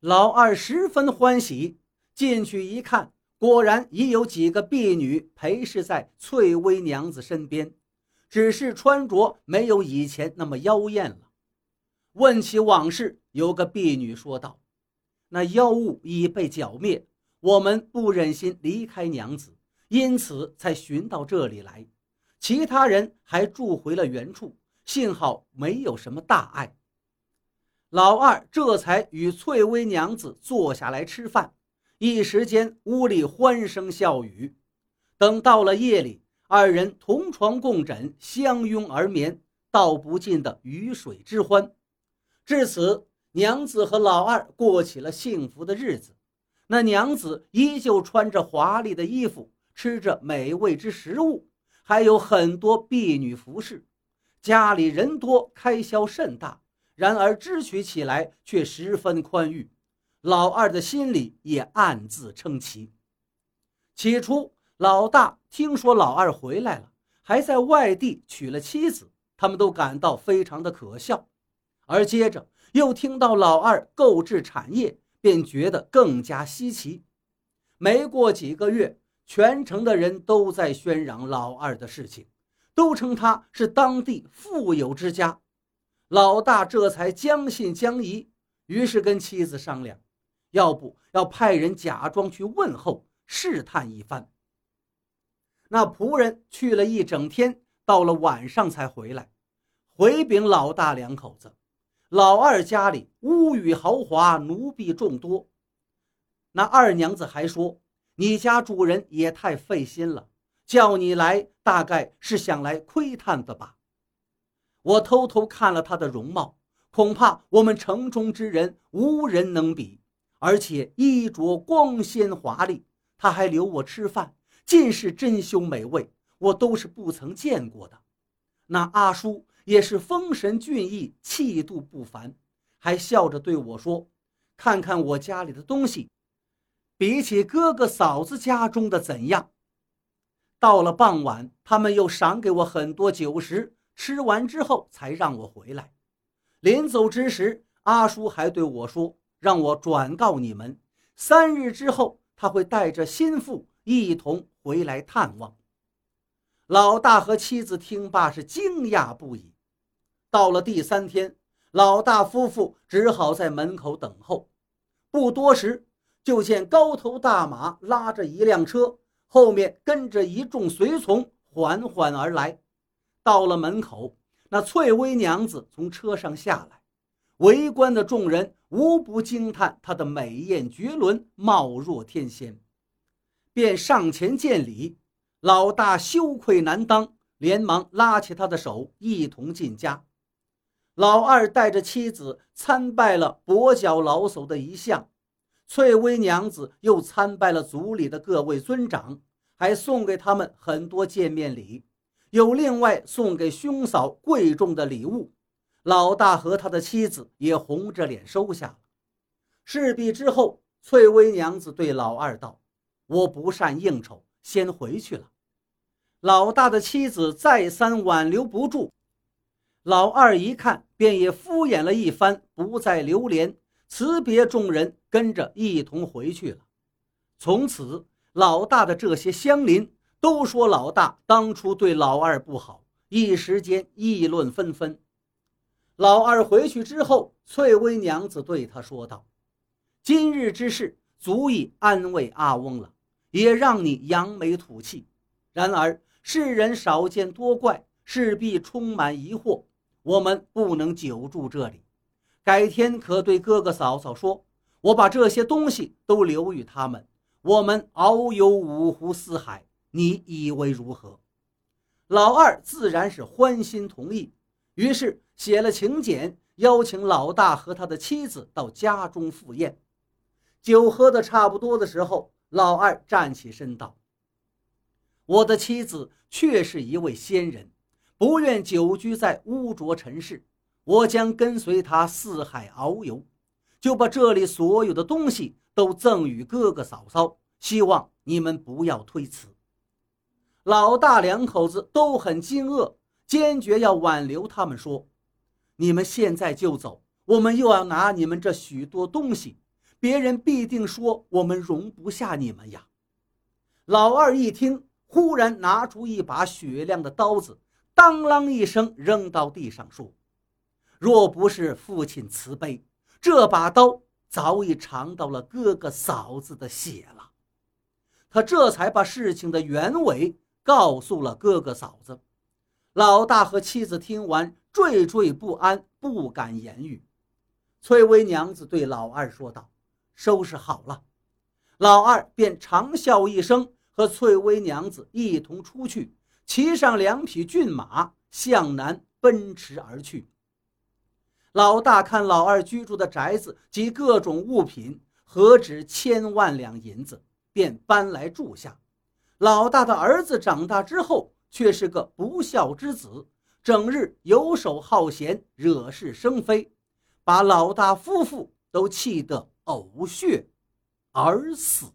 老二十分欢喜，进去一看，果然已有几个婢女陪侍在翠微娘子身边，只是穿着没有以前那么妖艳了。问起往事，有个婢女说道：“那妖物已被剿灭，我们不忍心离开娘子，因此才寻到这里来。其他人还住回了原处，幸好没有什么大碍。”老二这才与翠微娘子坐下来吃饭，一时间屋里欢声笑语。等到了夜里，二人同床共枕，相拥而眠，道不尽的鱼水之欢。至此，娘子和老二过起了幸福的日子。那娘子依旧穿着华丽的衣服，吃着美味之食物，还有很多婢女服侍，家里人多，开销甚大。然而支取起来却十分宽裕，老二的心里也暗自称奇。起初，老大听说老二回来了，还在外地娶了妻子，他们都感到非常的可笑。而接着又听到老二购置产业，便觉得更加稀奇。没过几个月，全城的人都在宣扬老二的事情，都称他是当地富有之家。老大这才将信将疑，于是跟妻子商量，要不要派人假装去问候，试探一番。那仆人去了一整天，到了晚上才回来，回禀老大两口子，老二家里屋宇豪华，奴婢众多。那二娘子还说，你家主人也太费心了，叫你来，大概是想来窥探的吧。我偷偷看了他的容貌，恐怕我们城中之人无人能比，而且衣着光鲜华丽。他还留我吃饭，尽是珍馐美味，我都是不曾见过的。那阿叔也是风神俊逸，气度不凡，还笑着对我说：“看看我家里的东西，比起哥哥嫂子家中的怎样？”到了傍晚，他们又赏给我很多酒食。吃完之后才让我回来。临走之时，阿叔还对我说：“让我转告你们，三日之后他会带着心腹一同回来探望。”老大和妻子听罢是惊讶不已。到了第三天，老大夫妇只好在门口等候。不多时，就见高头大马拉着一辆车，后面跟着一众随从缓缓而来。到了门口，那翠微娘子从车上下来，围观的众人无不惊叹她的美艳绝伦，貌若天仙，便上前见礼。老大羞愧难当，连忙拉起他的手，一同进家。老二带着妻子参拜了跛脚老叟的遗像，翠微娘子又参拜了族里的各位尊长，还送给他们很多见面礼。有另外送给兄嫂贵重的礼物，老大和他的妻子也红着脸收下了。事毕之后，翠微娘子对老二道：“我不善应酬，先回去了。”老大的妻子再三挽留不住，老二一看，便也敷衍了一番，不再留连，辞别众人，跟着一同回去了。从此，老大的这些乡邻。都说老大当初对老二不好，一时间议论纷纷。老二回去之后，翠微娘子对他说道：“今日之事足以安慰阿翁了，也让你扬眉吐气。然而世人少见多怪，势必充满疑惑，我们不能久住这里。改天可对哥哥嫂嫂说，我把这些东西都留与他们，我们遨游五湖四海。”你以为如何？老二自然是欢心同意，于是写了请柬，邀请老大和他的妻子到家中赴宴。酒喝的差不多的时候，老二站起身道：“我的妻子确是一位仙人，不愿久居在污浊尘世，我将跟随她四海遨游，就把这里所有的东西都赠与哥哥嫂嫂，希望你们不要推辞。”老大两口子都很惊愕，坚决要挽留他们，说：“你们现在就走，我们又要拿你们这许多东西，别人必定说我们容不下你们呀。老二一听，忽然拿出一把雪亮的刀子，当啷一声扔到地上，说：“若不是父亲慈悲，这把刀早已尝到了哥哥嫂子的血了。”他这才把事情的原委告诉了哥哥嫂子。老大和妻子听完，惴惴不安，不敢言语。翠微娘子对老二说道：“收拾好了。”老二便长啸一声，和翠微娘子一同出去，骑上两匹骏马，向南奔驰而去。老大看老二居住的宅子及各种物品，何止千万两银子。便搬来住下。老大的儿子长大之后，却是个不孝之子，整日游手好闲，惹是生非，把老大夫妇都气得呕血而死。